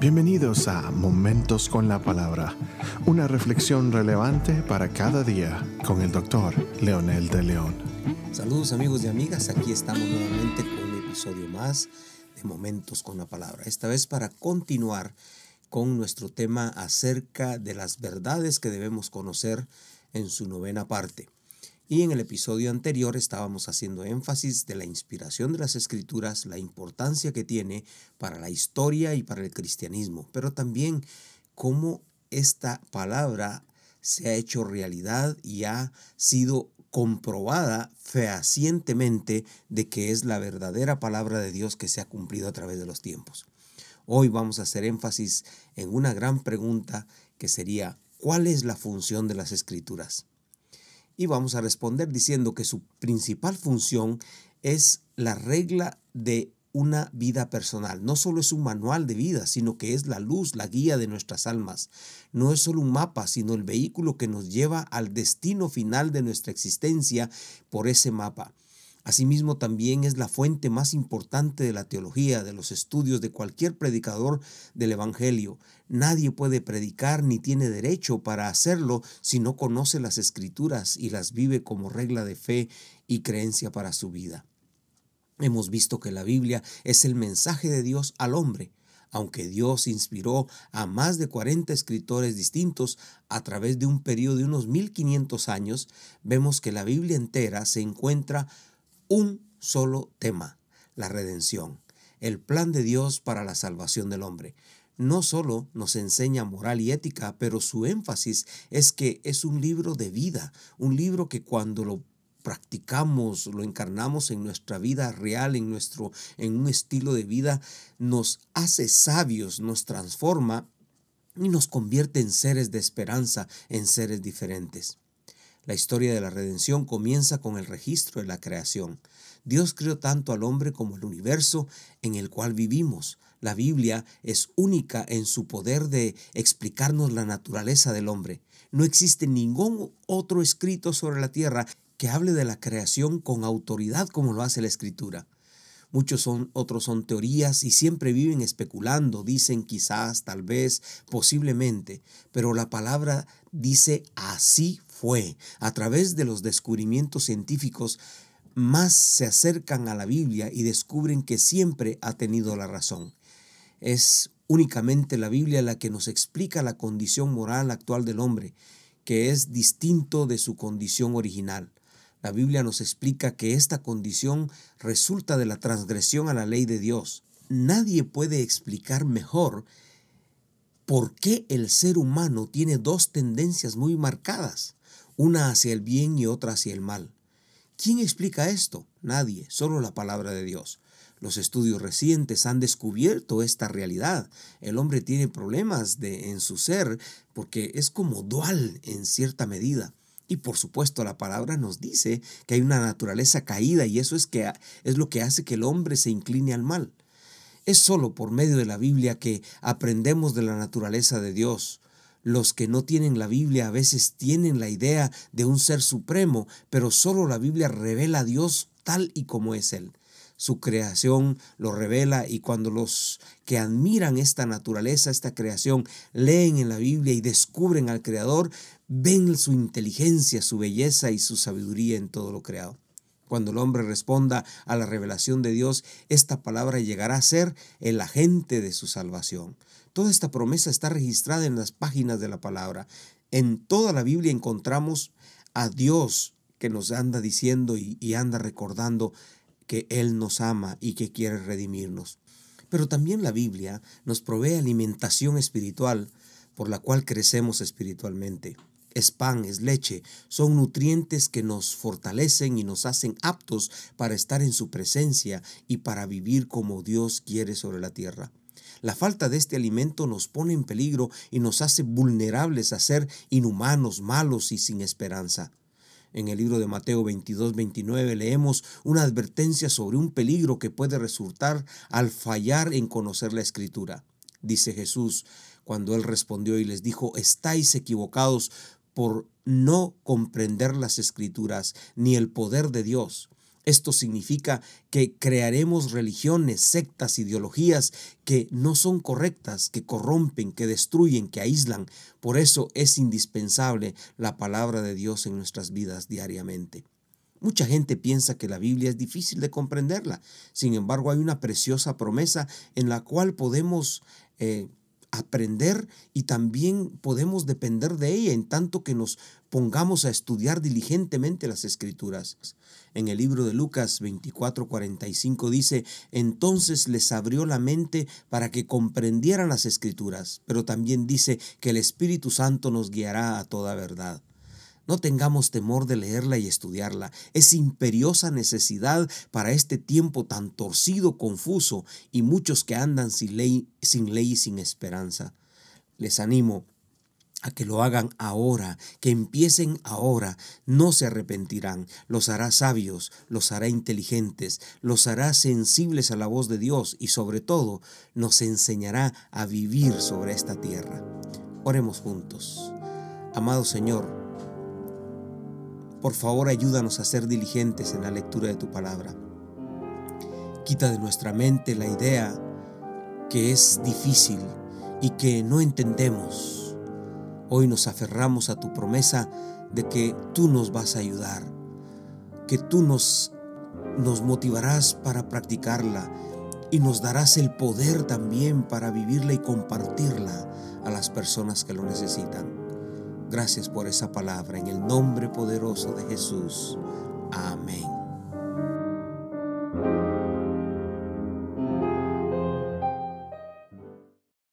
Bienvenidos a Momentos con la Palabra, una reflexión relevante para cada día con el doctor Leonel de León. Saludos amigos y amigas, aquí estamos nuevamente con un episodio más de Momentos con la Palabra, esta vez para continuar con nuestro tema acerca de las verdades que debemos conocer en su novena parte. Y en el episodio anterior estábamos haciendo énfasis de la inspiración de las escrituras, la importancia que tiene para la historia y para el cristianismo, pero también cómo esta palabra se ha hecho realidad y ha sido comprobada fehacientemente de que es la verdadera palabra de Dios que se ha cumplido a través de los tiempos. Hoy vamos a hacer énfasis en una gran pregunta que sería, ¿cuál es la función de las escrituras? Y vamos a responder diciendo que su principal función es la regla de una vida personal. No solo es un manual de vida, sino que es la luz, la guía de nuestras almas. No es solo un mapa, sino el vehículo que nos lleva al destino final de nuestra existencia por ese mapa. Asimismo, también es la fuente más importante de la teología, de los estudios de cualquier predicador del Evangelio. Nadie puede predicar ni tiene derecho para hacerlo si no conoce las escrituras y las vive como regla de fe y creencia para su vida. Hemos visto que la Biblia es el mensaje de Dios al hombre. Aunque Dios inspiró a más de 40 escritores distintos a través de un periodo de unos 1500 años, vemos que la Biblia entera se encuentra un solo tema, la redención, el plan de Dios para la salvación del hombre. No solo nos enseña moral y ética, pero su énfasis es que es un libro de vida, un libro que cuando lo practicamos, lo encarnamos en nuestra vida real, en nuestro en un estilo de vida, nos hace sabios, nos transforma y nos convierte en seres de esperanza, en seres diferentes. La historia de la redención comienza con el registro de la creación. Dios creó tanto al hombre como el universo en el cual vivimos. La Biblia es única en su poder de explicarnos la naturaleza del hombre. No existe ningún otro escrito sobre la tierra que hable de la creación con autoridad como lo hace la escritura. Muchos son, otros son teorías y siempre viven especulando, dicen quizás, tal vez, posiblemente, pero la palabra dice así fue. A través de los descubrimientos científicos, más se acercan a la Biblia y descubren que siempre ha tenido la razón. Es únicamente la Biblia la que nos explica la condición moral actual del hombre, que es distinto de su condición original. La Biblia nos explica que esta condición resulta de la transgresión a la ley de Dios. Nadie puede explicar mejor por qué el ser humano tiene dos tendencias muy marcadas una hacia el bien y otra hacia el mal. ¿Quién explica esto? Nadie, solo la palabra de Dios. Los estudios recientes han descubierto esta realidad. El hombre tiene problemas de, en su ser porque es como dual en cierta medida. Y por supuesto la palabra nos dice que hay una naturaleza caída y eso es, es lo que hace que el hombre se incline al mal. Es solo por medio de la Biblia que aprendemos de la naturaleza de Dios. Los que no tienen la Biblia a veces tienen la idea de un ser supremo, pero solo la Biblia revela a Dios tal y como es Él. Su creación lo revela y cuando los que admiran esta naturaleza, esta creación, leen en la Biblia y descubren al Creador, ven su inteligencia, su belleza y su sabiduría en todo lo creado. Cuando el hombre responda a la revelación de Dios, esta palabra llegará a ser el agente de su salvación. Toda esta promesa está registrada en las páginas de la palabra. En toda la Biblia encontramos a Dios que nos anda diciendo y, anda recordando que Él nos ama y que quiere redimirnos. Pero también la Biblia nos provee alimentación espiritual por la cual crecemos espiritualmente es pan, es leche, son nutrientes que nos fortalecen y nos hacen aptos para estar en su presencia y para vivir como Dios quiere sobre la tierra. La falta de este alimento nos pone en peligro y nos hace vulnerables a ser inhumanos, malos y sin esperanza. En el libro de Mateo 22, 29 leemos una advertencia sobre un peligro que puede resultar al fallar en conocer la escritura. Dice Jesús, cuando él respondió y les dijo, estáis equivocados por no comprender las escrituras ni el poder de Dios. Esto significa que crearemos religiones, sectas, ideologías que no son correctas, que corrompen, que destruyen, que aíslan. Por eso es indispensable la palabra de Dios en nuestras vidas diariamente. Mucha gente piensa que la Biblia es difícil de comprenderla. Sin embargo, hay una preciosa promesa en la cual podemos eh, aprender y también podemos depender de ella en tanto que nos pongamos a estudiar diligentemente las escrituras. En el libro de Lucas 24:45 dice, entonces les abrió la mente para que comprendieran las escrituras, pero también dice que el Espíritu Santo nos guiará a toda verdad. No tengamos temor de leerla y estudiarla. Es imperiosa necesidad para este tiempo tan torcido, confuso y muchos que andan sin ley, sin ley y sin esperanza. Les animo a que lo hagan ahora, que empiecen ahora, no se arrepentirán, los hará sabios, los hará inteligentes, los hará sensibles a la voz de Dios y sobre todo nos enseñará a vivir sobre esta tierra. Oremos juntos. Amado Señor, por favor, ayúdanos a ser diligentes en la lectura de tu palabra. Quita de nuestra mente la idea que es difícil y que no entendemos. Hoy nos aferramos a tu promesa de que tú nos vas a ayudar, que tú nos, nos motivarás para practicarla y nos darás el poder también para vivirla y compartirla a las personas que lo necesitan. Gracias por esa palabra en el nombre poderoso de Jesús. Amén.